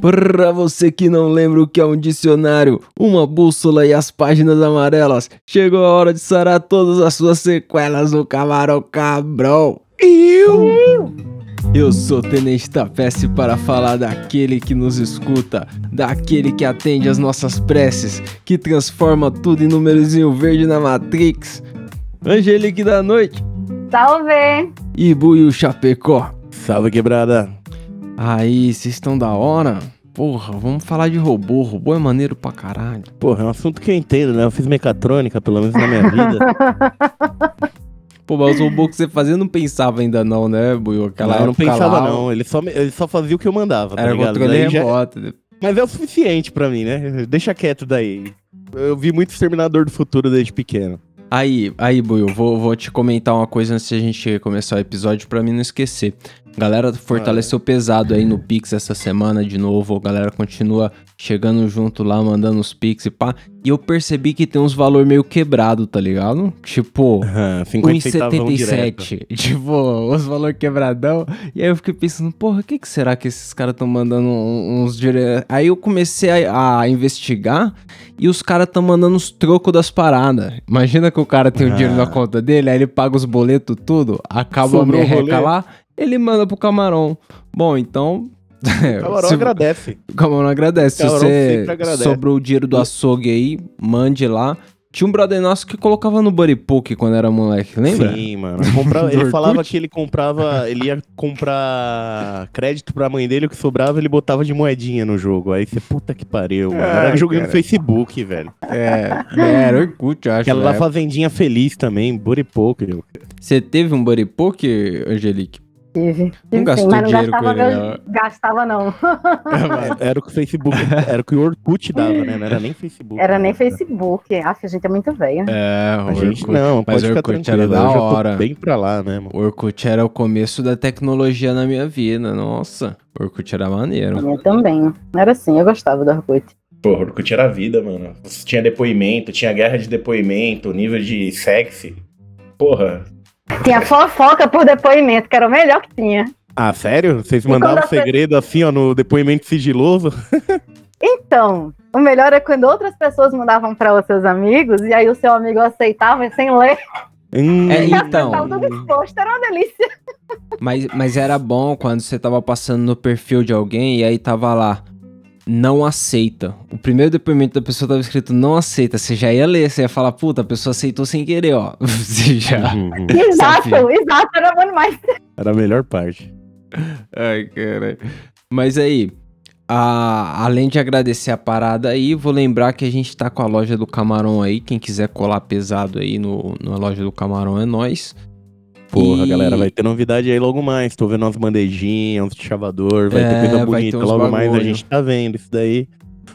Pra você que não lembra o que é um dicionário, uma bússola e as páginas amarelas, chegou a hora de sarar todas as suas sequelas no Camarão Cabrão. Eu! Eu sou Tenente Tapeste para falar daquele que nos escuta, daquele que atende às nossas preces, que transforma tudo em númerozinho verde na Matrix. Angelique da Noite Salve! e Buiu Chapecó. Salve, quebrada. Aí, vocês estão da hora? Porra, vamos falar de robô. Robô é maneiro pra caralho. Porra, é um assunto que eu entendo, né? Eu fiz mecatrônica, pelo menos na minha vida. Pô, mas os robôs que você fazia não pensava ainda não, né, Buiu? Aquela Não, eu não pensava, lá, não. Ele só, ele só fazia o que eu mandava, tá Era ligado? controle Daí já- remoto. né? Mas é o suficiente pra mim, né? Deixa quieto daí. Eu vi muito Exterminador do Futuro desde pequeno. Aí, aí, Buiu, vou, vou te comentar uma coisa antes de a gente começar o episódio pra mim não esquecer. Galera fortaleceu pesado aí no Pix essa semana de novo. A galera continua chegando junto lá, mandando os Pix e pá. E eu percebi que tem uns valor meio quebrado, tá ligado? Tipo, Aham, 50 centavão direto. 1,77. Tipo, os valor quebradão. E aí eu fiquei pensando, porra, o que, que será que esses caras estão mandando uns dire... Aí eu comecei a, a investigar e os caras estão mandando os trocos das paradas. Imagina que o cara tem o dinheiro na Ah. conta dele, aí ele paga os boletos tudo, acaba a Sobrou merreca rolê. lá, ele manda pro camarão. Bom, então... O Camarão se- agradece. o Camarão agradece. Se Camarão você sempre agradece. sobrou o dinheiro do açougue aí, mande lá. Tinha um brother nosso que colocava no Buddy Poke quando era moleque, lembra? Sim, mano. Comprava- ele falava que ele comprava. Ele ia comprar crédito pra mãe dele, o que sobrava ele botava de moedinha no jogo. Aí você, puta que pariu, mano. Era Ai, jogando no. Facebook, velho. É, é, era Orkut, eu acho. Aquela época. Fazendinha Feliz também, Buripoker. Você teve um Buddy Poke, Angelique? Tive. Não gastou sim, mas não dinheiro com gastava, ele, meu- né? gastava não. Era o que o Facebook, era o que o Orkut dava, né? Não era nem Facebook. Era nem Facebook. Acho que a gente é muito velho. É, o A gente Orkut. não, Mas pode o ficar Orkut tranquilo. era da hora. bem pra lá, né, mano? O Orkut era o começo da tecnologia na minha vida, nossa. O Orkut era maneiro. Eu também. Era assim, eu gostava do Orkut. Pô, Orkut era a vida, mano. Tinha depoimento, tinha guerra de depoimento, nível de sexy. Porra. Tinha fofoca por depoimento, que era o melhor que tinha. Ah, sério? Vocês mandavam segredo assim, ó, no depoimento sigiloso? Então, o melhor é quando outras pessoas mandavam para os seus amigos e aí o seu amigo aceitava sem ler. Hum, É, Então. tudo exposto, era uma delícia. Mas, mas era bom quando você tava passando no perfil de alguém e aí tava lá, não aceita. O primeiro depoimento da pessoa tava escrito não aceita. Você já ia ler, você ia falar, puta, a pessoa aceitou sem querer, ó. Você já. Uhum. Exato, Sabia. exato, era bom demais. Era a melhor parte. Ai, cara. Mas aí, a- além de agradecer a parada aí, vou lembrar que a gente tá com a loja do Camarão aí. Quem quiser colar pesado aí no, na loja do Camarão é nós. Porra, E- galera, vai ter novidade aí logo mais. Tô vendo umas bandejinhas, uns chavador, vai É, ter coisa ter bonita. uns Logo mais a bagulho. gente tá vendo isso daí.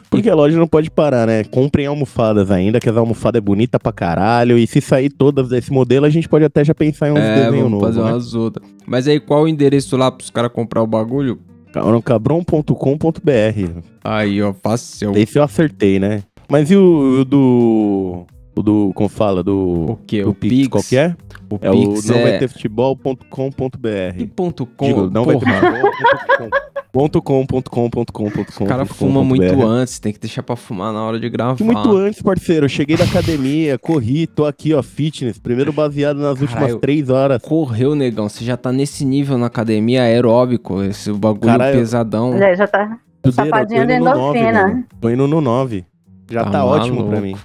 Porque a loja não pode parar, né? Comprem almofadas ainda, que as almofadas é bonita pra caralho. E se sair todas desse modelo, a gente pode até já pensar em uns É, desenhos novos. fazer Né? umas outras. Mas aí, qual o endereço lá pros caras comprar o bagulho? Cabron.com.br. Aí, ó, fácil. Esse eu acertei, né? Mas e o, o do. O do. Como fala? Do. O quê? do O Pix, Pix? qual que é? O É Pix o não vai é... ter futebol.com.br. E ponto com, Digo, não vai ter porra, ponto com, ponto com, ponto com, ponto com, O cara fuma muito antes, tem que deixar pra fumar na hora de gravar. Muito antes, parceiro. Eu cheguei da academia, corri, tô aqui, ó, fitness. Primeiro baseado nas últimas Caralho. três horas. Correu, negão. Você já tá nesse nível na academia aeróbico, esse bagulho Caralho. pesadão. Já, já tá tô de indo no nove, endorfina. Tô indo no 9. Já Tá tá, ótimo pra mim.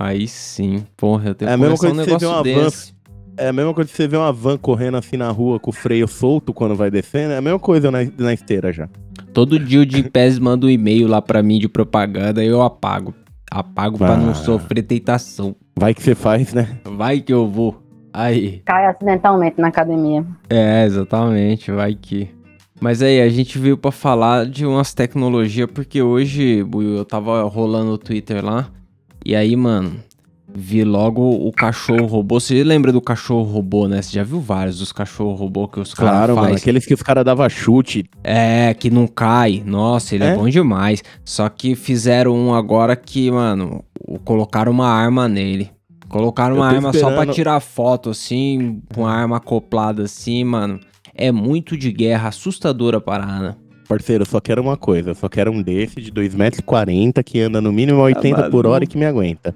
Aí sim, porra, eu tenho É a mesma começar um coisa que você negócio vê um desse. É a mesma coisa que você vê uma van correndo assim na rua com o freio solto quando vai descendo. É a mesma coisa na, na esteira já. Todo dia o Gimpass manda um e-mail lá pra mim de propaganda e eu apago. Apago pra não Ah. sofrer tentação. Vai que você faz, né? Vai que eu vou. Aí. Cai acidentalmente na academia. É, exatamente, vai que. Mas aí, a gente veio pra falar de umas tecnologias, porque hoje, eu tava rolando o Twitter lá, e aí, mano, vi logo o cachorro robô. Você lembra do cachorro robô, né? Você já viu vários dos cachorro robô que os caras Claro, mano, fazem? aqueles que os caras davam chute. É, que não cai. Nossa, ele é? É? bom demais. Só que fizeram um agora que, mano, colocaram uma arma nele. Colocaram uma arma só pra esperando- tirar foto, assim, com a arma acoplada assim, mano. É muito de guerra, assustadora a parada. Parceiro, eu só quero uma coisa. Eu só quero um desse de 2,40m que anda no mínimo a 80 por hora e que me aguenta.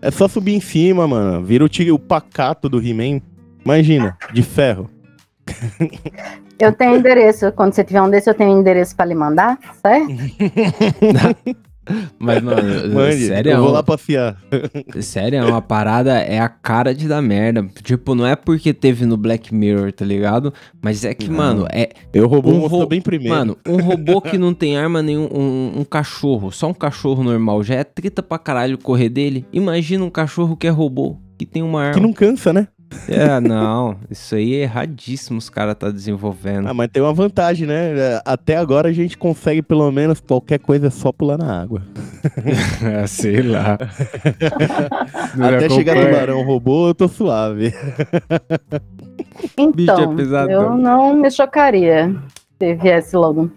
É só subir em cima, mano. Vira o, tigre, o pacato do He-Man. Imagina, de ferro. Eu tenho endereço. Quando você tiver um desse, eu tenho endereço pra lhe mandar, certo? Mas, mano, Mande, sério, eu vou lá passear. sério, é uma parada, é a cara de dar merda. Tipo, não é porque teve no Black Mirror, tá ligado? Mas é que, Não. mano, é, Eu roubou Um mostrou ro- bem primeiro. Mano, um robô que não tem arma nenhum, um, um cachorro, só um cachorro normal, já é treta pra caralho correr dele. Imagina um cachorro que é robô, que tem uma arma. que não cansa, né? É, não, isso aí é erradíssimo os caras tá desenvolvendo. Ah, mas tem uma vantagem, né? Até agora a gente consegue pelo menos qualquer coisa só pular na água. É, sei lá. Até chegar no barão robô, eu tô suave. É Então, pesadão. eu não me chocaria se viesse logo.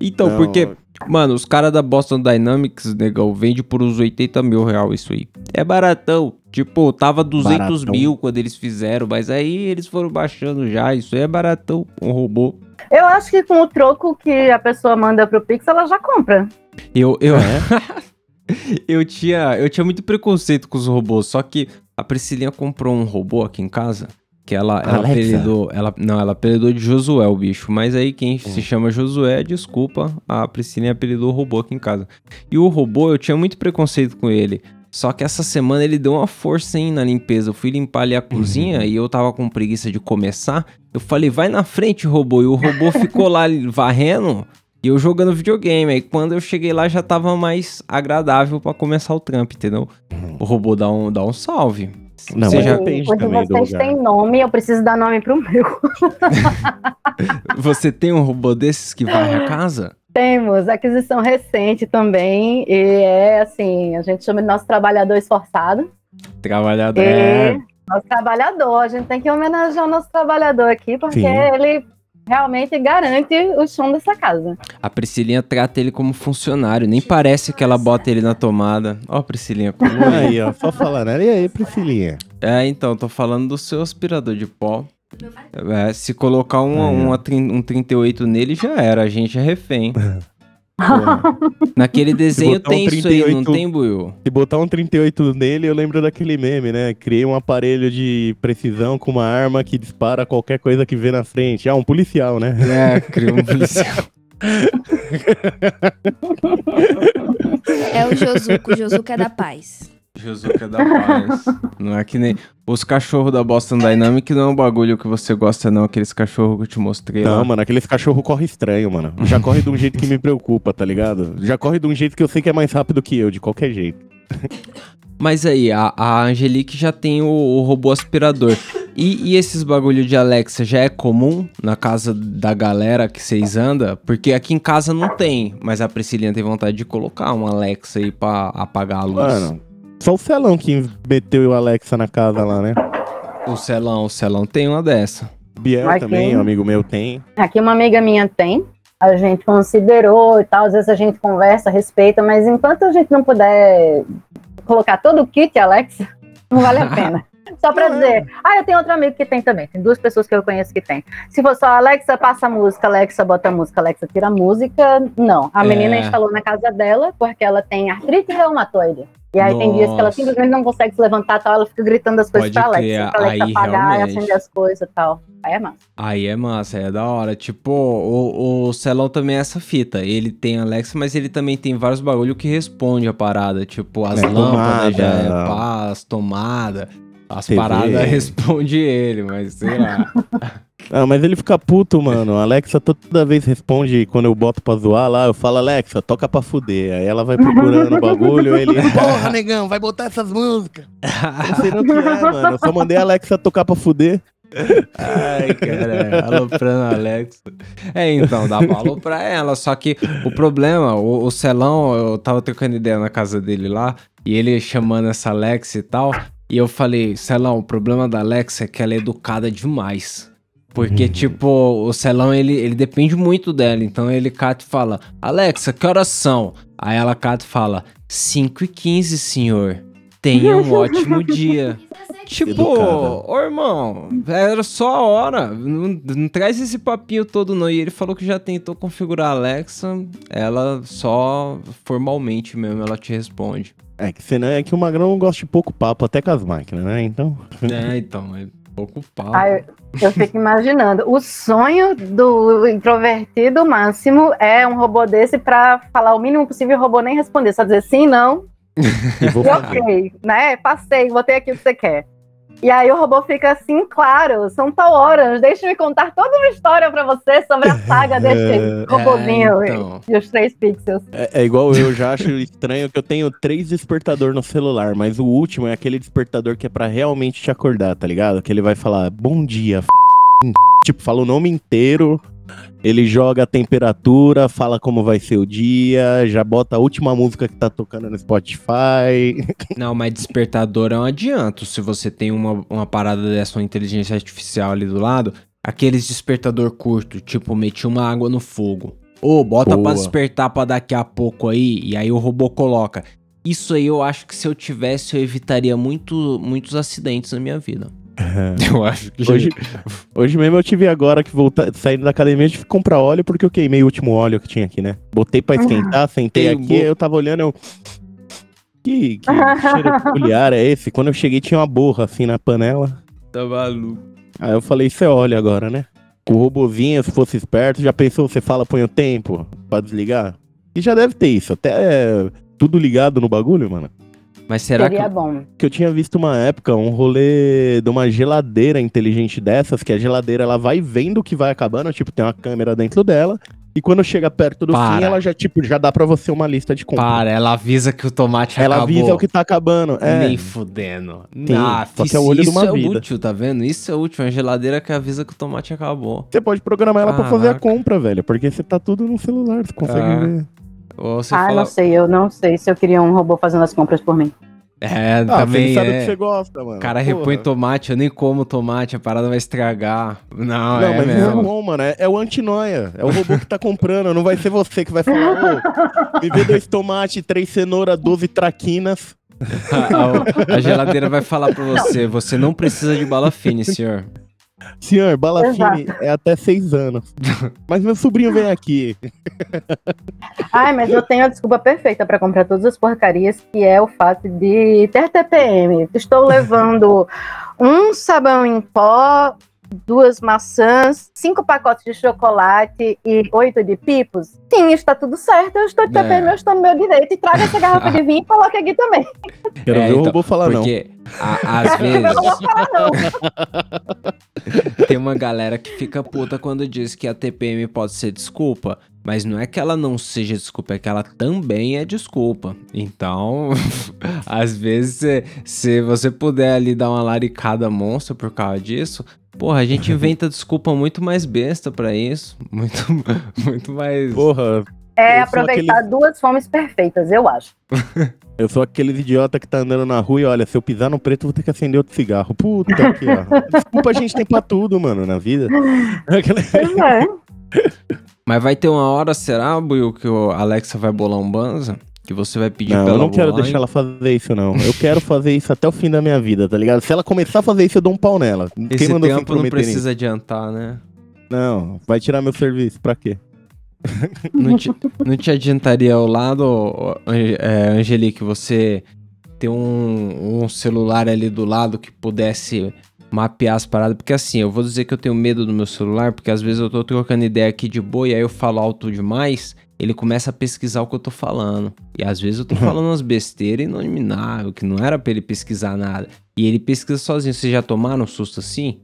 Então, Não, porque, mano, os caras da Boston Dynamics, negão, vende por uns 80 mil real isso aí. É baratão. Tipo, tava 200 Baratão. mil quando eles fizeram, mas aí eles foram baixando já. Isso aí é baratão, um robô. Eu acho que com o troco que a pessoa manda pro Pix, ela já compra. Eu, eu, É? eu, tinha, eu tinha muito preconceito com os robôs, só que a Priscilinha comprou um robô aqui em casa, que ela, ela apelidou, ela, não, ela apelidou de Josué o bicho, mas aí quem se chama Josué, desculpa, a Priscilinha apelidou o robô aqui em casa. E o robô, eu tinha muito preconceito com ele, só que essa semana ele deu uma força hein, na limpeza, eu fui limpar ali a cozinha e eu tava com preguiça de começar, eu falei, vai na frente, robô, e o robô ficou lá varrendo, e eu jogando videogame. Aí quando eu cheguei lá já tava mais agradável pra começar o trampo, entendeu? O robô dá um, dá um salve. Não, Você mas vocês têm nome, eu preciso dar nome pro meu. Você tem um robô desses que varre a casa? Temos aquisição recente também. E é assim, a gente chama de nosso trabalhador esforçado. Trabalhador. E É. nosso trabalhador, a gente tem que homenagear o nosso trabalhador aqui, porque Sim. ele realmente garante o chão dessa casa. A Priscilinha trata ele como funcionário. Nem parece que ela bota ele na tomada. Ó, Priscilinha, como Aí, ó, só falar, né? E aí, Priscilinha? É, então, tô falando do seu aspirador de pó. É, se colocar um, ó. um, um 38 nele, já era. A gente é refém. Naquele desenho botar um tem isso aí, não 38 tem, Buiu? Se botar um 38 nele, eu lembro daquele meme, né? Criei um aparelho de precisão com uma arma que dispara qualquer coisa que vê na frente. Ah, um policial, né? É, criou um policial. É o Josuco, o Josuco é da paz. Josuka da paz. Não é que nem. Os cachorros da Boston Dynamic não é um bagulho que você gosta, não. Aqueles cachorros que eu te mostrei Não, lá. mano, aqueles cachorro corre estranho, mano. Já corre de um jeito que me preocupa, tá ligado? Já corre de um jeito que eu sei que é mais rápido que eu, de qualquer jeito. Mas aí, a, a Angelique já tem o, o robô aspirador. E, e esses bagulho de Alexa já é comum na casa da galera que vocês andam? Porque aqui em casa não tem, mas a Priscilinha tem vontade de colocar um Alexa aí pra apagar a luz. Mano, só o Celão que meteu o Alexa na casa lá, né? O Celão, o Celão tem uma dessa. Biel Mas também, um amigo meu tem. Aqui uma amiga minha tem, a gente considerou e tal, às vezes a gente conversa, respeita, mas enquanto a gente não puder colocar todo o kit Alexa, não vale a pena. Só pra Não, dizer, ah, eu tenho outro amigo que tem também, tem duas pessoas que eu conheço que tem. Se for só Alexa, passa a música, Alexa, bota a música, Alexa, tira a música, não. A É. menina instalou na casa dela porque ela tem artrite reumatoide. E aí tem dias que ela Nossa. simplesmente não consegue se levantar tal, ela fica gritando as coisas Pode pra Alexa, crer, pra Alexa aí apagar e realmente. acender as coisas e tal. Aí é massa. Aí é massa, aí é da hora. Tipo, o, o Celão também é essa fita. Ele tem Alexa, mas ele também tem vários bagulho que responde a parada. Tipo, as É, lâmpadas já é tomada. as tomadas. As TV. paradas responde ele, mas sei lá. Ah, mas ele fica puto, mano. A Alexa toda vez responde quando eu boto pra zoar lá, eu falo, Alexa, toca pra fuder. Aí ela vai procurando o bagulho, ele. Porra, negão, vai botar essas músicas. Não sei nem o que é, mano. Eu só mandei a Alexa tocar pra fuder. Ai, cara, aloprando a Alexa. É, então, dá pra aloprar ela, só que o problema, o, o Celão, eu tava trocando ideia na casa dele lá, e ele chamando essa Alexa e tal, e eu falei, Celão, o problema da Alexa é que ela é educada demais. Porque, tipo, o Celão, ele, ele depende muito dela. Então ele cata e fala, Alexa, que horas são? Aí ela cata e fala, 5 e 15, senhor. Tenha um ótimo dia. Tipo, ô irmão, era só a hora. Não, não traz esse papinho todo, não. E ele falou que já tentou configurar a Alexa. Ela só formalmente mesmo ela te responde. É que senão é que o Magrão gosta de pouco papo, até com as máquinas, né? Então. É, então, é papo. Ai, eu fico imaginando. O sonho do introvertido máximo é um robô desse pra falar o mínimo possível e o robô nem responder. Só dizer sim, não, E vou e ok, né? Passei, botei aqui o que você quer. E aí o robô fica assim, claro, são tal horas, deixa-me contar toda uma história pra você sobre a saga desse robozinho É, então. e os três pixels. É, é igual eu, já acho estranho que eu tenho três despertador no celular, mas o último é aquele despertador que é pra realmente te acordar, tá ligado? Que ele vai falar bom dia, f... tipo, fala o nome inteiro, ele joga a temperatura, fala como vai ser o dia, já bota a última música que tá tocando no Spotify. Não, mas despertador é um adianto. Se você tem uma, uma parada dessa, uma inteligência artificial ali do lado, aqueles despertador curto, tipo, meti uma água no fogo. Ô, bota Boa. pra despertar pra daqui a pouco aí, e aí o robô coloca. Isso aí eu acho que se eu tivesse, eu evitaria muito, muitos acidentes na minha vida. Eu acho que Hoje, hoje mesmo eu tive agora que voltar, saindo da academia, eu tive que comprar óleo porque eu queimei o último óleo que tinha aqui, né? Botei pra esquentar, sentei Queimou. aqui, eu tava olhando, eu... Que, que cheiro peculiar é esse? Quando eu cheguei tinha uma borra assim na panela. tá maluco. Aí eu falei, isso é óleo agora, né? O robozinho, se fosse esperto, já pensou, você fala, põe o tempo pra desligar? E já deve ter isso, até é, tudo ligado no bagulho, mano. Mas será Seria que. bom. que eu tinha visto uma época um rolê de uma geladeira inteligente dessas, que a geladeira ela vai vendo o que vai acabando, tipo, tem uma câmera dentro dela, e quando chega perto do Para. fim, ela já, tipo, já dá pra você uma lista de compras. Para, ela avisa que o tomate ela acabou. avisa o que tá acabando. É. Nem fudendo. Sim, Ah, só que é o olho de isso uma é vida. útil, tá vendo? Isso é útil. É uma geladeira que avisa que o tomate acabou. Você pode programar ela pra fazer a Caraca. compra, velho, porque você tá tudo no celular, você consegue Ah. ver. Ou você ah, fala. não sei, eu não sei se eu queria um robô fazendo as compras por mim. É, Ah, também você sabe o é. que você gosta, mano. O cara Porra. repõe tomate, eu nem como tomate, a parada vai estragar. Não, Não, é mas é mesmo. bom, mano. É, é o antinoia. É o robô que tá comprando. Não vai ser você que vai falar, ô, me vê dois tomates, três cenouras, 12 traquinas. a, a geladeira vai falar pra você: você não precisa de bala fine, senhor. Senhor, bala fine é até seis anos. Mas meu sobrinho vem aqui. Ai, mas eu tenho a desculpa perfeita pra comprar todas as porcarias, que é o fato de ter TPM. Estou levando um sabão em pó, duas maçãs, cinco pacotes de chocolate e oito de pipos. Sim, está tudo certo. Eu estou de TPM, É. eu estou no meu direito. E traga essa garrafa de vinho e coloque aqui também. Quero É, ver o então, robô falar não. Porque a- às Eu vezes não vou falar, não. tem uma galera que fica puta quando diz que a TPM pode ser desculpa. Mas não é que ela não seja desculpa, é que ela também é desculpa. Então, às vezes, se, se você puder ali dar uma laricada monstro por causa disso, porra, a gente inventa desculpa muito mais besta pra isso. Muito, muito mais. Porra, É aproveitar duas fomes perfeitas, eu acho. eu sou aqueles idiota que tá andando na rua e olha, se eu pisar no preto, eu vou ter que acender outro cigarro. Puta que ó. Desculpa a gente tem pra tudo, mano, na vida. Aquela- Pois é. Mas vai ter uma hora, será, Buiu, que o Alexa vai bolar um banza? Que você vai pedir Não, pra eu ela não quero deixar ela fazer isso, não. Eu quero fazer isso até o fim da minha vida, tá ligado? Se ela começar a fazer isso, eu dou um pau nela. Esse Quem tempo não intrometer nisso? precisa adiantar, né? Não, vai tirar meu serviço, pra quê? Não te, não te adiantaria ao lado, é, Angelique, você ter um, um celular ali do lado que pudesse mapear as paradas? Porque assim, eu vou dizer que eu tenho medo do meu celular, porque às vezes eu tô trocando ideia aqui de boa e aí eu falo alto demais, ele começa a pesquisar o que eu tô falando. E às vezes eu tô falando umas besteiras inomináveis, que não era pra ele pesquisar nada. E ele pesquisa sozinho. Vocês já tomaram um susto assim?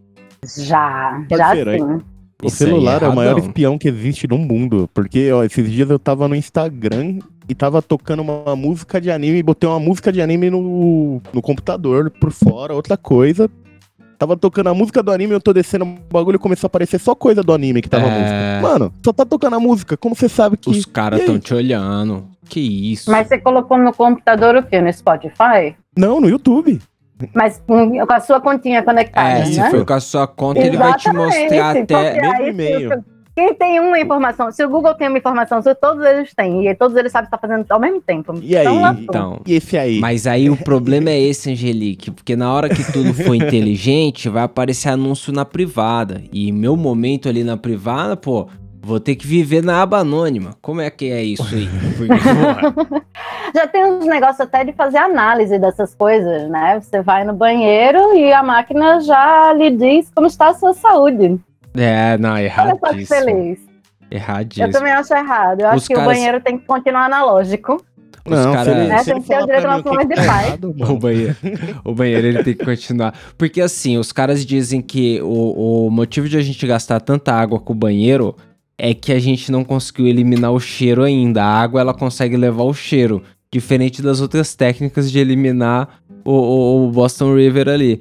Já, já sim. O Isso aí celular é, o maior espião que existe no mundo. Porque, ó, esses dias eu tava no Instagram e tava tocando uma música de anime e botei uma música de anime no, no computador por fora, outra coisa. Tava tocando a música do anime, eu tô descendo o bagulho e começou a aparecer só coisa do anime que tava a É. música. Mano, só tá tocando a música. Como você sabe que. Os caras tão te olhando. Que isso? Mas você colocou no computador o quê? No Spotify? Não, no YouTube. Mas com, com a sua continha conectada, É, se né? for com a sua conta, ele vai te mostrar Exatamente, até. aí, e-mail. Quem tem uma informação, se o Google tem uma informação, se todos eles têm, e todos eles sabem que tá fazendo ao mesmo tempo. E aí? Então. Então. E esse aí? Mas aí o problema é esse, Angelique, porque na hora que tudo for inteligente, vai aparecer anúncio na privada. E meu momento ali na privada, pô, vou ter que viver na aba anônima. Como é que é isso aí? Porque, porra, Já tem uns negócios até de fazer análise dessas coisas, né? Você vai no banheiro e a máquina já lhe diz como está a sua saúde. É, não, Olha só que erradíssimo. feliz. Eu Erradíssimo. também acho errado. Eu Os acho que caras- o banheiro tem que continuar analógico. Os cara- se ele, É, se tem que ter o direito de paz. errado, O banheiro, o banheiro ele tem que continuar. Porque assim, os caras dizem que o, o motivo de a gente gastar tanta água com o banheiro é que a gente não conseguiu eliminar o cheiro ainda. A água ela consegue levar o cheiro, diferente das outras técnicas de eliminar o, o- o Boston River ali.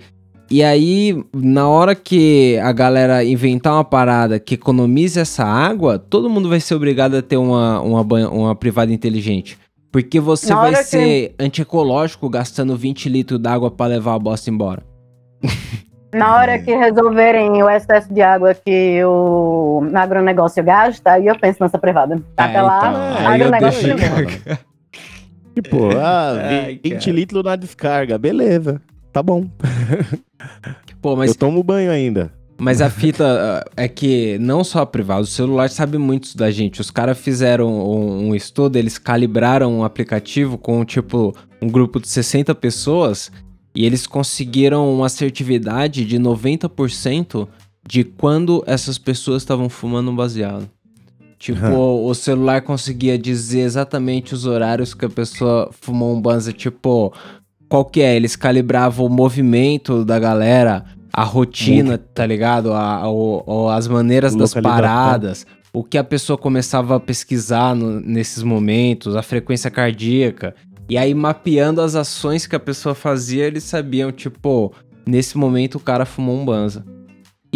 E aí, na hora que a galera inventar uma parada que economize essa água, todo mundo vai ser obrigado a ter uma, uma, banha- uma privada inteligente. Porque você Na vai que- ser antiecológico gastando 20 litros d'água pra levar a bosta embora. Na hora que resolverem o excesso de água que o agronegócio gasta, aí eu penso nessa privada. Até É, lá, então, agronegócio deixo-. Tipo, ah, Ai, 20 cara. litros na descarga. Beleza. Tá bom. Pô, mas Eu tomo banho ainda. Mas a fita é que não só a privada, o celular sabe muito da gente. Os caras fizeram um, um estudo, eles calibraram um aplicativo com tipo um grupo de 60 pessoas e eles conseguiram uma assertividade de 90% de quando essas pessoas estavam fumando um baseado. Tipo, o celular conseguia dizer exatamente os horários que a pessoa fumou um banza, tipo, qual que é? Eles calibravam o movimento da galera, a rotina, tá ligado? A, o- o- as maneiras das paradas, o que a pessoa começava a pesquisar no- nesses momentos, a frequência cardíaca. E aí, mapeando as ações que a pessoa fazia, eles sabiam, tipo, nesse momento o cara fumou um banza.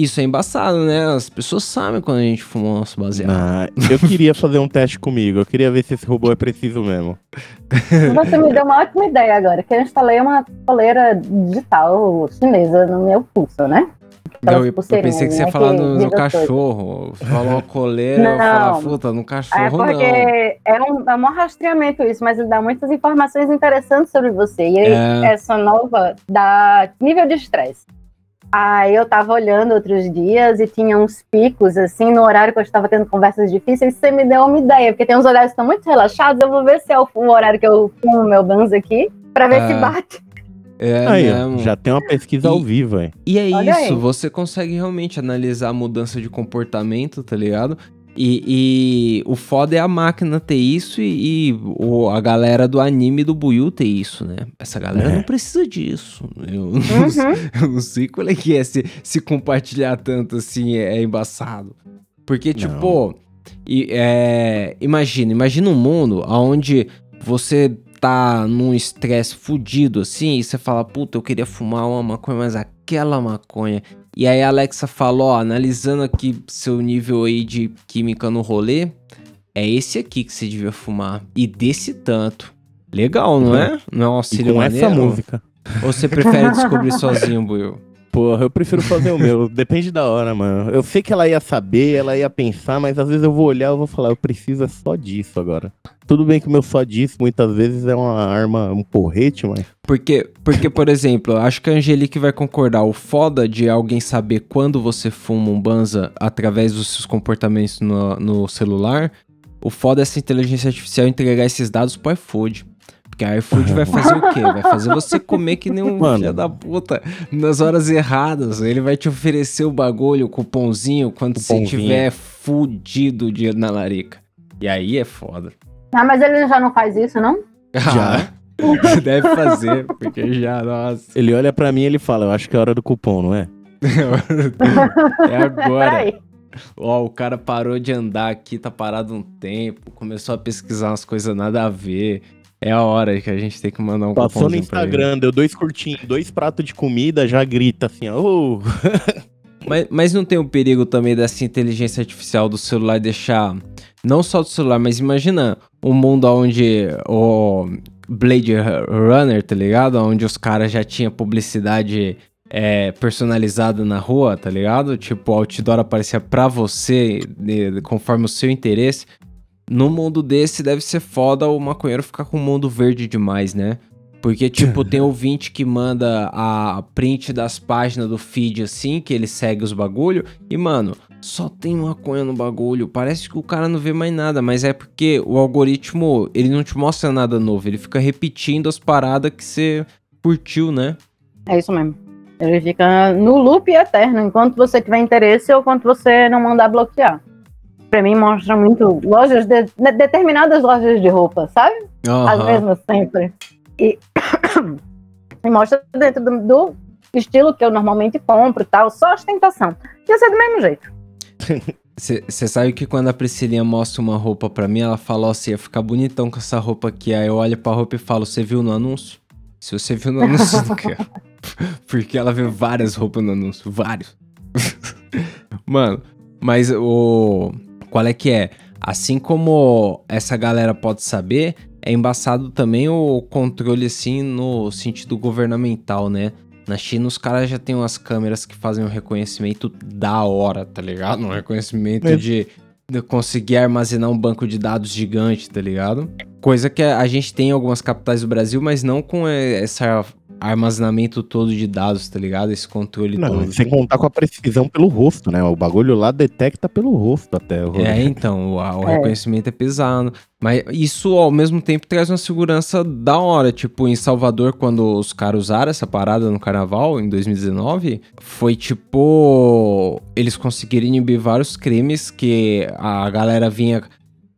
Isso é embaçado, né? As pessoas sabem quando a gente fumou nosso baseado. Ah, eu queria fazer um teste comigo. Eu queria ver se esse robô é preciso mesmo. Você me deu uma ótima ideia agora, que eu instalei uma coleira digital chinesa no meu pulso, né? Não, eu, eu pensei que você ia né, falar no, no cachorro. Falou uma coleira, eu Não. falar, puta, no É cachorro porque é um, é um rastreamento isso, mas ele dá muitas informações interessantes sobre você. E aí, É. essa nova dá nível de estresse. Aí eu tava olhando outros dias e tinha uns picos, assim, no horário que eu estava tendo conversas difíceis, você me deu uma ideia, porque tem uns horários que estão muito relaxados, eu vou ver se é o, o horário que eu fumo meu banzo aqui, pra ver É. se bate. não. É aí, mesmo. já tem uma pesquisa E- ao vivo, hein? E é Olha isso, aí. você consegue realmente analisar a mudança de comportamento, tá ligado? E, e o foda é a máquina ter isso e, e o- a galera do anime do Buiu ter isso, né? Essa galera É. não precisa disso. Eu, não Uhum. sei- eu não sei qual é que é se, se compartilhar tanto assim é, é embaçado. Porque, tipo, e, é, imagina, imagina um mundo onde você tá num estresse fudido assim e você fala, puta, eu queria fumar uma maconha, mas aquela maconha. E aí a Alexa falou, ó, analisando aqui seu nível aí de química no rolê, é esse aqui que você devia fumar. E desse tanto. Legal, não é? Não é um E com essa maneiro? música. Ou você prefere descobrir sozinho, Buiu? Porra, eu prefiro fazer o meu. Depende da hora, mano. Eu sei que ela ia saber, ela ia pensar, mas às vezes eu vou olhar e vou falar, eu preciso é só disso agora. Tudo bem que o meu só disso muitas vezes é uma arma, um porrete, mas. Porque, porque, por exemplo, acho que a Angelique vai concordar. O foda de alguém saber quando você fuma um banza através dos seus comportamentos no, no celular, o foda é essa inteligência artificial entregar esses dados pro iFood. Porque a iFood vai fazer o quê? Vai fazer você comer que nem um Mano. filho da puta nas horas erradas. Ele vai te oferecer o bagulho, o cupomzinho, quando você tiver fudido de, na larica. E aí é foda. Ah, mas ele já não faz isso, não? Já. Deve fazer, porque já, nossa. Ele olha pra mim e ele fala, eu acho que é hora do cupom, não é? é agora. Ó, o cara parou de andar aqui, tá parado um tempo, começou a pesquisar umas coisas nada a ver. É a hora que a gente tem que mandar um Passou no. Instagram, deu dois curtinhos, dois pratos de comida, já grita assim, ó. "Ô". Mas, mas não tem o perigo também dessa inteligência artificial do celular deixar. Não só do celular, mas imagina um mundo onde o Blade Runner, tá ligado? Onde os caras já tinham publicidade é, personalizada na rua, tá ligado? Tipo, o outdoor aparecia pra você, de- conforme o seu interesse. No mundo desse, deve ser foda o maconheiro ficar com o mundo verde demais, né? Porque, tipo, tem ouvinte que manda a print das páginas do feed assim, que ele segue os bagulho, e, mano, só tem maconha no bagulho. Parece que o cara não vê mais nada, mas é porque o algoritmo, ele não te mostra nada novo, ele fica repetindo as paradas que você curtiu, né? É isso mesmo. Ele fica no loop eterno, enquanto você tiver interesse ou enquanto você não mandar bloquear. Pra mim mostra muito lojas de, de- determinadas lojas de roupa, sabe? As Aham. mesmas sempre. E, e mostra dentro do, do estilo que eu normalmente compro e tal, só ostentação. Ia ser do mesmo jeito. Você sabe que quando a Priscilinha mostra uma roupa pra mim, ela fala, ó, você ia ficar bonitão com essa roupa aqui. Aí eu olho pra roupa e falo, você viu no anúncio? Se você viu no anúncio, eu não quero. Porque ela vê várias roupas no anúncio, vários. Mano, mas o... Qual é que é? Assim como essa galera pode saber, é embaçado também o controle, assim, no sentido governamental, né? Na China, os caras já tem umas câmeras que fazem um reconhecimento da hora, tá ligado? Um reconhecimento Mas- de, de conseguir armazenar um banco de dados gigante, tá ligado? Coisa que a gente tem em algumas capitais do Brasil, mas não com esse armazenamento todo de dados, tá ligado? Esse controle Não, todo. sem contar com a precisão pelo rosto, né? O bagulho lá detecta pelo rosto até. o É, então, o, o É. reconhecimento é pesado. Mas isso, ao mesmo tempo, traz uma segurança da hora. Tipo, em Salvador, quando os caras usaram essa parada no carnaval, em 2019, foi tipo. Eles conseguiram inibir vários crimes que a galera vinha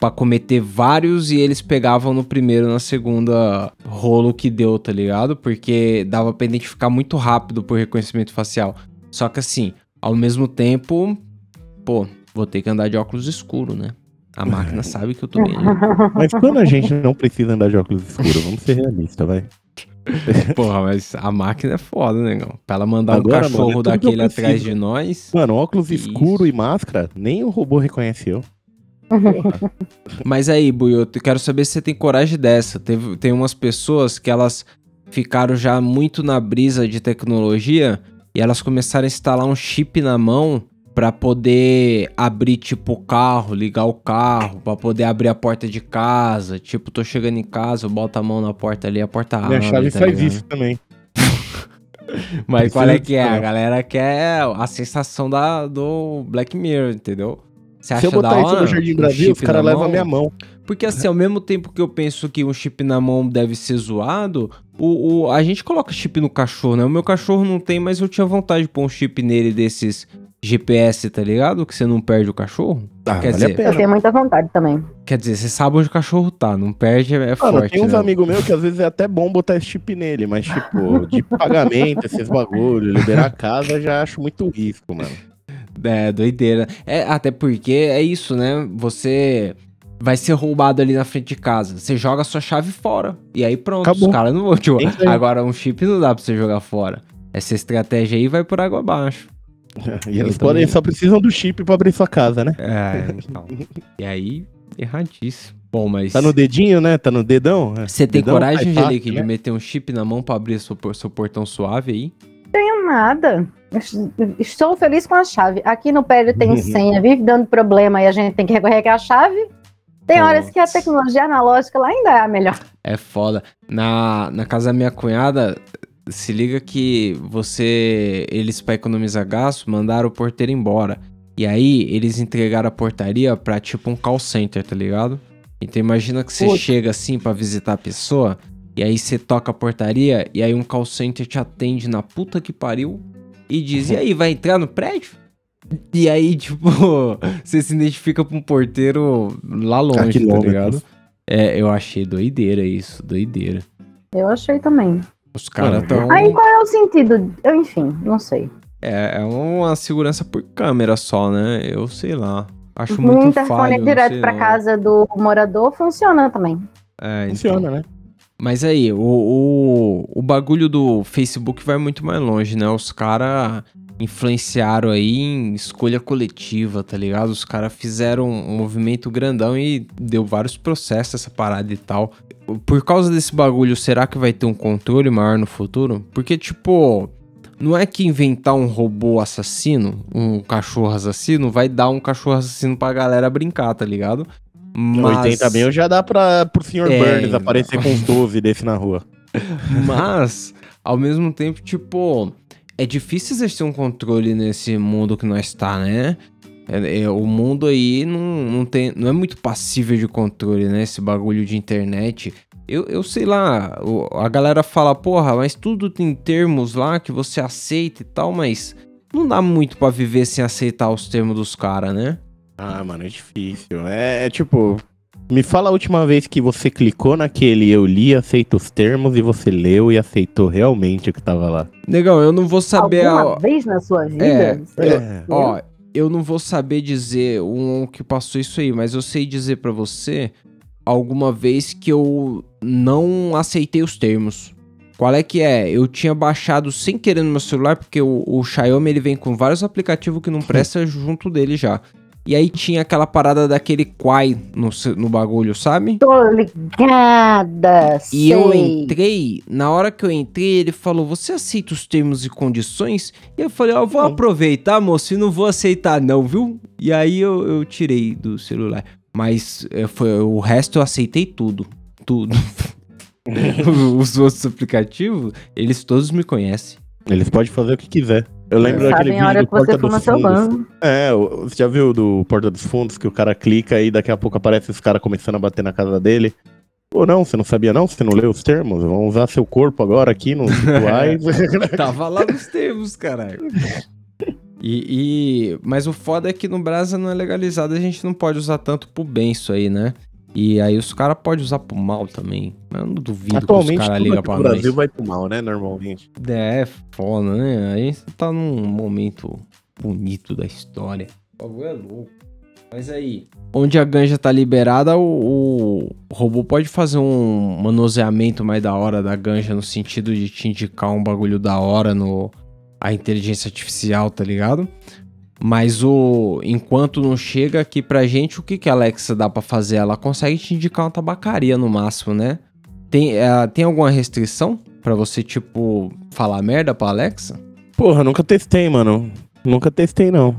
pra cometer vários e eles pegavam no primeiro, na segunda rolo que deu, tá ligado? Porque dava pra identificar muito rápido por reconhecimento facial. Só que assim, ao mesmo tempo, pô, vou ter que andar de óculos escuro, né? A máquina sabe que eu tô bem. Mas quando a gente não precisa andar de óculos escuros, vamos ser realistas, vai. Porra, mas a máquina é foda, negão. Pra ela mandar Agora, um cachorro mano, é daquele atrás de nós. Mano, óculos escuro e máscara, nem o robô reconhece Mas aí, Bui, eu quero saber se você tem coragem dessa. Teve, tem umas pessoas que elas ficaram já muito na brisa de tecnologia e elas começaram a instalar um chip na mão pra poder abrir, tipo, o carro, ligar o carro, pra poder abrir a porta de casa. Tipo, tô chegando em casa, eu boto a mão na porta ali, a porta Minha abre. chave tá faz ligado? isso também. Mas qual é que é? A galera quer a sensação da, do Black Mirror, entendeu? Você Se acha eu botar da isso no Jardim um Brasil, os chip caras levam mão? a minha mão. Porque assim, ao mesmo tempo que eu penso que um chip na mão deve ser zoado, o, o- a gente coloca chip no cachorro, né? O meu cachorro não tem, mas eu tinha vontade de pôr um chip nele desses GPS, tá ligado? Que você não perde o cachorro. Ah, Quer vale dizer, a pena. Eu tenho muita vontade também. Quer dizer, você sabe onde o cachorro tá, não perde, é Mano, forte, tem uns né? amigos meus que às vezes é até bom botar esse chip nele, mas tipo, de pagamento, esses bagulho, liberar a casa, já acho muito risco, mano. É, doideira. É, até porque é isso, né? Você vai ser roubado ali na frente de casa. Você joga a sua chave fora. E aí pronto, Acabou. os caras não vão. Tipo, É agora um chip não dá pra você jogar fora. Essa estratégia aí vai por água abaixo. E eles também. podem, só precisam do chip pra abrir sua casa, né? É, então. e aí, erradíssimo. Bom, mas. Tá no dedinho, né? Tá no dedão. é. Você tem Dedão, coragem, Angelique, de né? meter um chip na mão pra abrir seu, seu portão suave aí? Tenho nada. Estou feliz com a chave. Aqui no prédio tem senha, vive dando problema e a gente tem que recorrer à chave. Tem horas que a tecnologia analógica lá ainda é a melhor. É foda. Na, na casa da minha cunhada, se liga que você. Eles, pra economizar gasto, mandaram o porteiro embora. E aí, eles entregaram a portaria pra tipo um call center, tá ligado? Então imagina que você Putz. chega assim pra visitar a pessoa, e aí você toca a portaria, e aí um call center te atende na puta que pariu e diz: E aí, vai entrar no prédio? E aí, tipo, você se identifica pra um porteiro lá longe, tá quilômetros. ligado? É, eu achei doideira isso, doideira. Eu achei também. Os caras tão. Aí qual é o sentido? Eu, enfim, não sei. É, é uma segurança por câmera só, né? Eu sei lá. Acho Um muito interfone falho, não direto não. casa do morador funciona também. É, então. Funciona, né? Mas aí, o, o, o bagulho do Facebook vai muito mais longe, né? Os caras influenciaram aí em escolha coletiva, tá ligado? Os caras fizeram um movimento grandão e deu vários processos essa parada e tal. Por causa desse bagulho, será que vai ter um controle maior no futuro? Porque, tipo, não é que inventar um robô assassino, um cachorro assassino, vai dar um cachorro assassino pra galera brincar, tá ligado? Mas... 80 mil já dá pra, pro Sr. É, Burns aparecer com uns 12 desse na rua. Mas, ao mesmo tempo, tipo, é difícil exercer um controle nesse mundo que nós está, né? É- é, o mundo aí não, não, tem, não é muito passível de controle, né? Esse bagulho de internet. Eu, eu sei lá, a galera fala, porra, mas tudo tem termos lá que você aceita e tal, mas não dá muito pra viver sem aceitar os termos dos caras, né? Ah, mano, é difícil. É, é tipo. Me fala a última vez que você clicou naquele eu li, aceito os termos e você leu e aceitou realmente o que tava lá. Negão, eu não vou saber. Alguma a- vez na sua vida? É, é. Ó, eu não vou saber dizer um que passou isso aí, mas eu sei dizer pra você alguma vez que eu não aceitei os termos. Qual é que é? Eu tinha baixado sem querer no meu celular, porque o, o Xiaomi ele vem com vários aplicativos que não presta junto dele já. E aí tinha aquela parada daquele Quai no, no bagulho, sabe? Tô ligada, E eu sei. entrei, na hora que eu entrei, ele falou: Você aceita os termos e condições? E eu falei: Ó, eu vou Sim. aproveitar, moço, e não vou aceitar, não, viu? E aí eu, eu tirei do celular. Mas é, foi, o resto eu aceitei tudo. Tudo. Os outros aplicativos, eles todos me conhecem. Eles podem fazer o que quiser. Eu lembro daquele vídeo hora do que você Porta fuma dos seu Fundos. É, você já viu do Porta dos Fundos que o cara clica e daqui a pouco aparece os caras começando a bater na casa dele? Ou não, você não sabia não? Você não leu os termos? Vão usar seu corpo agora aqui nos rituais. Tava lá nos termos, caralho. E, e- Mas o foda é que no Brasil não é legalizado, a gente não pode usar tanto pro bem isso aí, né? E aí os caras podem usar pro mal também. Mas eu não duvido que Atualmente, os caras ligam pra nós. Brasil vai pro mal, né? Normalmente. É, foda, né? Aí você tá num momento bonito da história. O bagulho é louco. Mas aí, onde a ganja tá liberada, o, o robô pode fazer um manuseamento mais da hora da ganja no sentido de te indicar um bagulho da hora no a inteligência artificial, tá ligado? Mas o enquanto não chega aqui pra gente, o que que a Alexa dá pra fazer? Ela consegue te indicar uma tabacaria no máximo, né? Tem, eh, tem alguma restrição pra você tipo falar merda pra Alexa? Porra, nunca testei, mano. Nunca testei, não.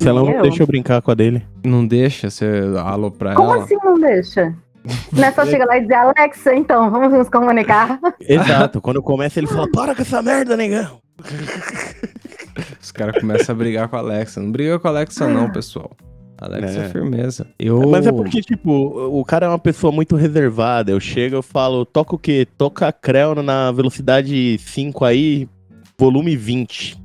Se ela não Eu? deixa eu brincar com a dele. Não deixa você alô pra Como ela? assim não deixa? Não é só chegar lá e dizer, Alexa, então, vamos nos comunicar. Exato. Quando começa, ele fala: Para com essa merda, negão. Os caras começam a brigar com a Alexa. Não briga com a Alexa, não, pessoal. Alexa é, É. firmeza. Eu... Mas é porque, tipo, o cara é uma pessoa muito reservada. Eu chego eu falo, toca o quê? Toca a Creu na velocidade 5 aí, volume 20.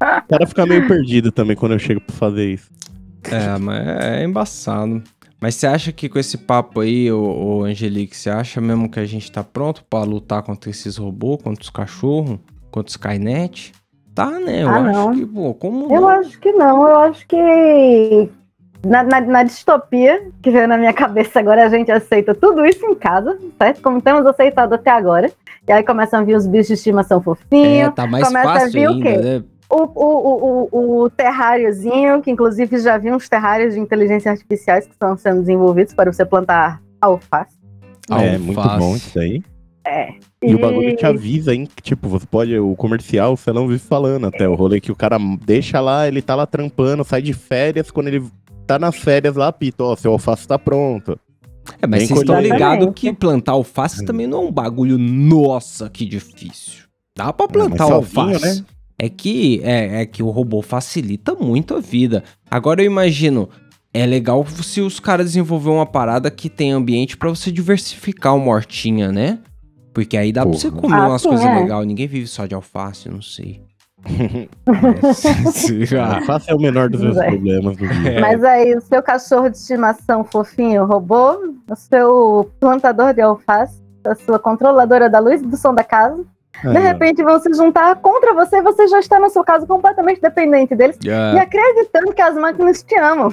o cara fica meio perdido também quando eu chego pra fazer isso. É, mas é embaçado. Mas você acha que com esse papo aí, ô, ô Angelique, você acha mesmo que a gente tá pronto pra lutar contra esses robôs, contra os cachorros, os Skynet? Tá, né? Eu Ah, acho não. que, pô, como Eu não? acho que não, eu acho que na, na- na distopia que veio na minha cabeça agora, a gente aceita tudo isso em casa, certo? Como temos aceitado até agora. E aí começam a vir os bichos de estimação É, fofinhos. tá mais começa a fácil vir o ainda, quê? né? O, o, o, o, o terráriozinho, que inclusive já vi uns terrários de inteligência artificiais que estão sendo desenvolvidos para você plantar alface. É, Alface. muito bom isso aí. É. E, o bagulho te avisa, hein? que, Tipo, você pode. O comercial, você não vive falando até. O rolê que o cara deixa lá, ele tá lá trampando, sai de férias. Quando ele tá nas férias lá, apita, ó, seu alface tá pronto. É, mas Bem vocês estão ligados que plantar alface também não é um bagulho, nossa, que difícil. Dá pra É, plantar sozinho, alface. né? É que é, é que o robô facilita muito a vida. Agora eu imagino, é legal se os caras desenvolver uma parada que tem ambiente pra você diversificar uma hortinha, né? Porque aí dá pra você Porra. comer Ah, umas coisas é. legais. Ninguém vive só de alface, eu não sei. Alface é o menor dos meus problemas do. É. Mas aí, o seu cachorro de estimação fofinho robô, o seu plantador de alface, a sua controladora da luz e do som da casa, de repente vão se juntar contra você e você já está na sua casa completamente dependente deles e É, acreditando que as máquinas te amam.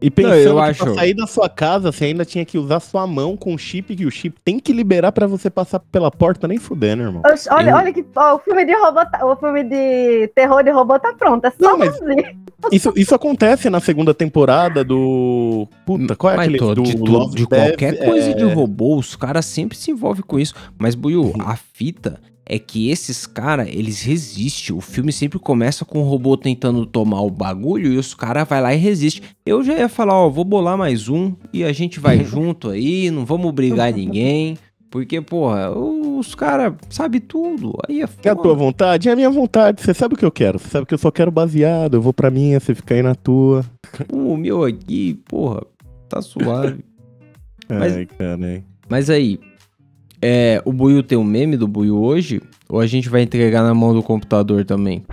E pensando Não, eu que acho- pra sair da sua casa, você ainda tinha que usar sua mão com o chip, que o chip tem que liberar pra você passar pela porta, nem fudendo, irmão. Oxe, Olha, Eu- olha que ó, o filme de robô, tá- o filme de terror de robô tá pronto. É só Não, mas- fazer. Isso, isso acontece na segunda temporada do. Puta, qual é Mas aquele tô- do de, tudo- de Death? qualquer coisa É, de robô, os caras sempre se envolvem com isso. Mas, Buiu, a fita é que esses caras, eles resistem. O filme sempre começa com o robô tentando tomar o bagulho e os caras vai lá e resistem. Eu já ia falar, ó, vou bolar mais um e a gente vai junto aí, não vamos brigar ninguém. Porque, porra, os caras sabem tudo. Aí é É a foda. tua vontade? É a minha vontade. Você sabe o que eu quero. Você sabe que eu só quero baseado. Eu vou pra minha, você fica aí na tua. O meu aqui, porra, tá suave. Mas- Ai, cara. Mas aí, é, o Buiu tem um meme do Buiu hoje? Ou a gente vai entregar na mão do computador também?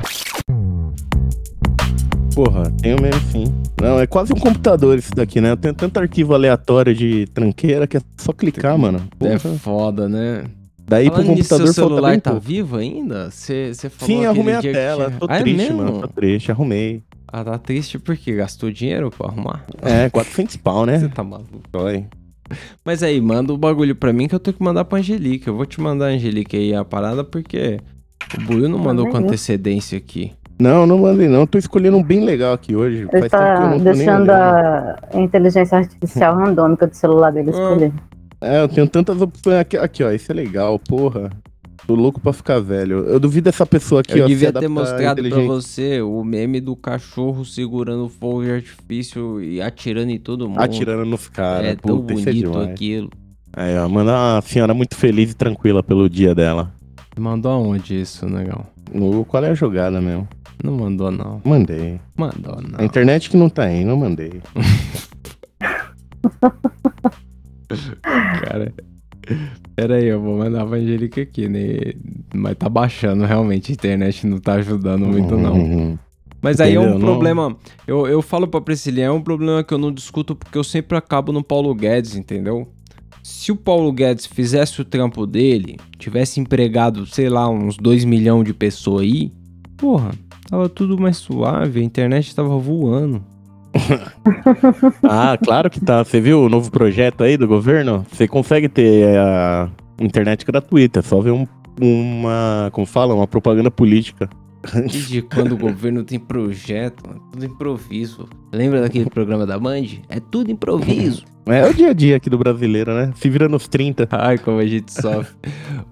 Porra, tenho mesmo sim. Não, é quase um computador isso daqui, né? Eu tenho tanto arquivo aleatório de tranqueira que é só clicar, mano. É Porra. foda, né? Daí pro Falando nisso, computador seu falta celular tá pouco. vivo ainda? Você falou Sim, arrumei a que tela. tinha- Tô Ah, é triste, mesmo? mano. Tô triste, arrumei. Ah, tá triste porque gastou dinheiro pra arrumar? É, 400 pau, Você né? tá maluco. Dói. Mas aí, manda o bagulho pra mim que eu tenho que mandar pra Angelique. Eu vou te mandar a Angelique aí a parada porque o Buiu não mandou com Mandei. antecedência aqui. Não, não mandei não. Tô escolhendo um bem legal aqui hoje. Ele Faz tempo que eu tá deixando a inteligência artificial randômica do celular dele escolher. É, eu tenho tantas opções aqui, aqui, ó. Esse é legal, porra. Tô louco pra ficar velho. Eu duvido essa pessoa aqui, eu ó. se devia ter mostrado pra você o meme do cachorro segurando fogo de artifício e atirando em todo mundo. Atirando nos caras. é tão Puta, é bonito demais. aquilo. Aí, ó, manda uma senhora muito feliz e tranquila pelo dia dela. Mandou aonde isso, negão? No, qual é a jogada mesmo? Não mandou, não. Mandei. Mandou, não. A internet que não tá aí, não mandei. Cara. Pera aí, eu vou mandar pra Angelica aqui, né? Mas tá baixando, realmente. A internet não tá ajudando muito, não. Uhum. Mas aí é um Entendeu? Não- problema. Eu, eu falo pra Priscilinha, é um problema que eu não discuto porque eu sempre acabo no Paulo Guedes, entendeu? Se o Paulo Guedes fizesse o trampo dele, tivesse empregado, sei lá, uns 2 milhões de pessoas aí, porra, tava tudo mais suave, a internet tava voando. Ah, claro que tá. Você viu o novo projeto aí do governo? Você consegue ter a internet gratuita, é só ver um- uma, como fala, uma propaganda política. Desde quando o governo tem projeto, mano, tudo improviso. Lembra daquele programa da Band? É tudo improviso. É o dia a dia aqui do brasileiro, né? Se vira nos 30. Ai, como a gente sofre.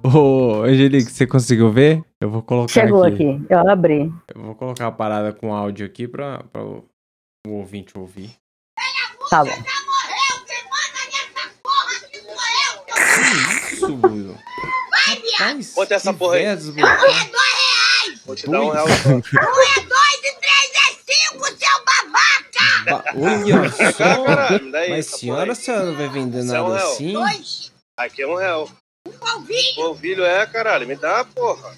Ô, Angelique, você conseguiu ver? Eu vou colocar Chegou aqui. aqui, eu abri. Eu vou colocar a parada com áudio aqui pra, pra o, ouvinte ouvir. Tá bom. Que isso, Buio? Rapaz, Bota essa que porra aí. véia desbloqueada. Vou te dar um real Dois. só. Ba- Olha Cá, só. caralho, me dá aí Mas essa senhora, porra a senhora não vai vender Isso é um nada real. assim? Aqui é um real. Polvilho é, caralho. Me dá, porra.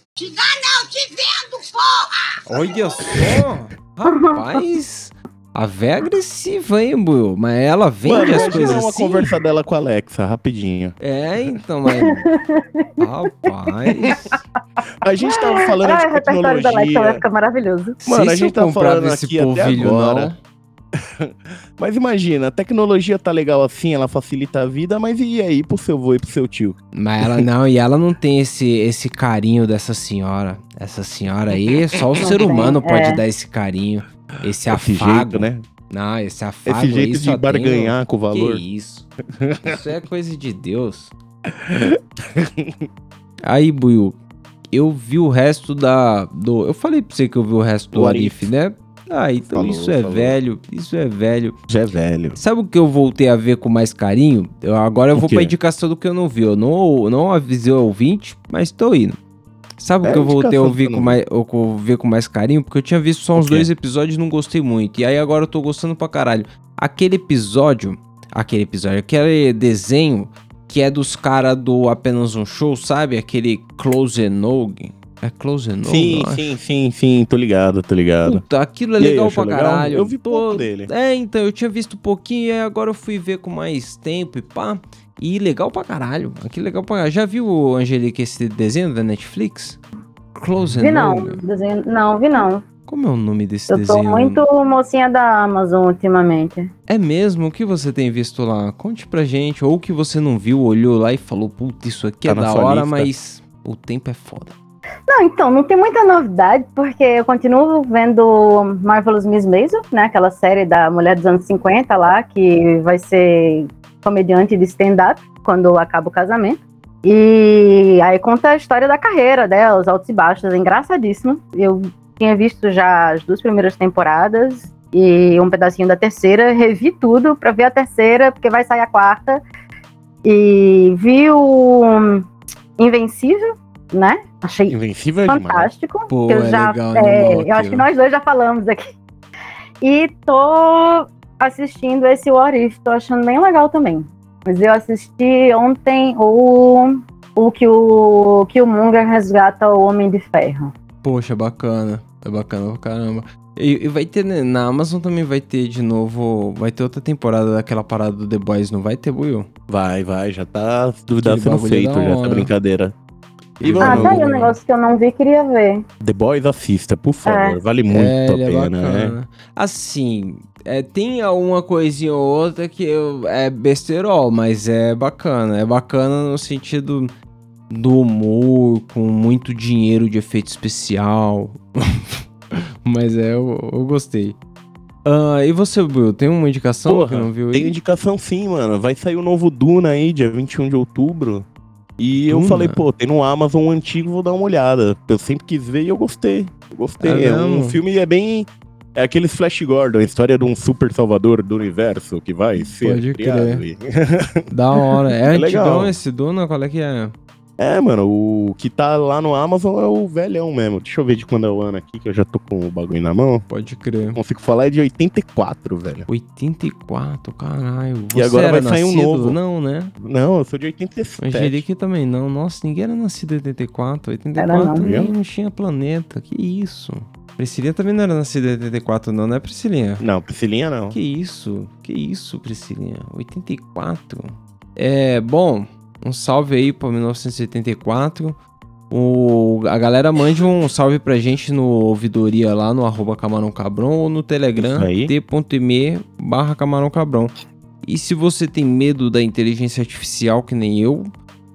Olha só. Rapaz. A véia é agressiva, hein, Buio? Mas ela vende Mano, as coisas uma assim? conversa dela com a Alexa, rapidinho. É, então, mas... Rapaz... A gente tava falando Ah, de o repertório da Alexa vai tecnologia. ficar maravilhoso. Mano, a gente eu tá falando esse aqui até polvilho, agora. não. Mas imagina, a tecnologia tá legal assim, ela facilita a vida, mas e aí pro seu avô e pro seu tio? Mas ela não, e ela não tem esse, esse carinho dessa senhora. Essa senhora aí, só o Não ser tem, humano pode é. dar esse carinho, esse Esse afago. jeito, né? Não, esse afago Esse jeito de barganhar com o valor. Que isso? Isso é coisa de Deus. Aí, Buiu, eu vi o resto da... Do... Eu falei pra você que eu vi o resto do Do Arif, né? Ah, então Falou, isso é falou. velho, isso é velho. Já é velho. Sabe o que eu voltei a ver com mais carinho? Eu, agora eu O vou quê? pra indicação do que eu não vi. Eu não, não avisei o ouvinte, mas tô indo. Sabe o É que eu voltei a ouvir com mais, ver com mais carinho? Porque eu tinha visto só uns dois episódios e não gostei muito. E aí agora eu tô gostando pra caralho. Aquele episódio, aquele episódio, aquele desenho que é dos caras do Apenas Um Show, sabe? Aquele Close Enough. É Close Enough? Sim, sim, sim, sim, tô ligado, tô ligado. Puta, aquilo é E aí, legal achou pra legal? caralho. Eu vi Tô- pouco dele. É, então, eu tinha visto um pouquinho e aí agora eu fui ver com mais tempo e pá. E legal pra caralho. Aquilo legal pra caralho. Já viu, Angelique, esse desenho da Netflix? Close Vi and não, desenho, não, vi não. Como é o nome desse Eu tô desenho? muito mocinha da Amazon ultimamente. É mesmo? O que você tem visto lá? Conte pra gente. Ou que você não viu, olhou lá e falou, puta, isso aqui Tá é da hora, lista? mas o tempo é foda. Não, então, não tem muita novidade, porque eu continuo vendo Marvelous Miss Maisel, né? Aquela série da mulher dos anos 50 lá, que vai ser comediante de stand-up quando acaba o casamento. E aí conta a história da carreira dela, os altos e baixos, é engraçadíssimo. Eu tinha visto já as duas primeiras temporadas e um pedacinho da terceira, revi tudo pra ver a terceira, porque vai sair a quarta. E vi o Invencível, né? Achei Invencível é demais. fantástico. Pô, que eu é já, legal, é, eu acho que nós dois já falamos aqui. E tô assistindo esse What If, tô achando bem legal também. Mas eu assisti ontem o, o que o Killmonger resgata o Homem de Ferro. Poxa, bacana. É bacana pra caramba. E, e vai ter, né, na Amazon também vai ter de novo, vai ter outra temporada daquela parada do The Boys, não vai ter, Will? Vai, vai, já tá duvidado Aquele sendo feito da já essa hora. brincadeira. E, Ah, tá aí um negócio que eu não vi queria ver. The Boys assista, por favor. Vale muito É, a ele é pena, né? bacana. Assim, é, tem alguma coisinha ou outra que eu- é besterol, mas é bacana. É bacana no sentido do humor, com muito dinheiro de efeito especial. mas é, eu, eu gostei. Ah, e você, Will, tem uma indicação Porra, que não viu Tem aí? indicação sim, mano. Vai sair o novo Duna aí, dia 21 de outubro. E eu falei, pô, tem no Amazon antigo, vou dar uma olhada. Eu sempre quis ver e eu gostei. Eu gostei. É É um filme é bem. É aquele Flash Gordon, a história de um super salvador do universo que vai ser Pode criado. crer. Da hora. É, É antigão legal. esse Duna? Qual é que é? É, mano, o que tá lá no Amazon é o velhão mesmo. Deixa eu ver de quando é o ano aqui, que eu já tô com o bagulho na mão. Pode crer. Consigo falar, é de 84, velho. 84, caralho. E agora era vai sair um novo. Não, né? Não, eu sou de 87. Angelique também não. Nossa, ninguém era nascido em 84. 84 Era não. nem não tinha planeta. Que isso? Priscilinha também não era nascida em 84, não, né, Priscilinha? Não, Priscilinha não. Que isso? Que isso, Priscilinha? 84? É, bom, um salve aí pra 1984. O, a galera mande um salve pra gente no ouvidoria lá no arroba Camarão Cabron ou no Telegram t.me barra Camarão Cabron. E se você tem medo da inteligência artificial que nem eu,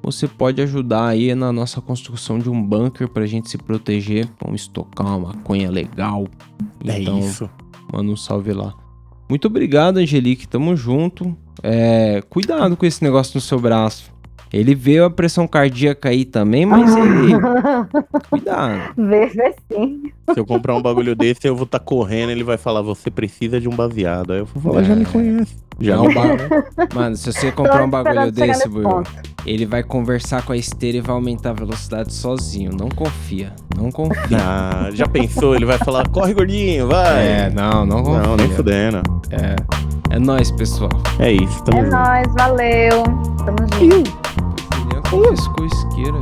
você pode ajudar aí na nossa construção de um bunker pra gente se proteger. Vamos estocar uma maconha legal. É Então, isso. Manda um salve lá. Muito obrigado, Angelique. Tamo junto. É, cuidado com esse negócio no seu braço. Ele vê a pressão cardíaca aí também, mas ele. Cuidado. Vê, vê sim. Se eu comprar um bagulho desse, eu vou estar correndo, ele vai falar, você precisa de um baseado. Aí eu vou falar, É. já me conhece. Já Não, me ba- Mano, se você comprar um bagulho desse, ele vai conversar com a esteira e vai aumentar a velocidade sozinho. Não confia. Não confia. Ah, já pensou? Ele vai falar, corre gordinho, vai. É, não, não confia. não, nem fudendo. É, é nóis, pessoal. É isso, tamo É junto. nóis, valeu. Tamo junto. Ele confiscou isqueira.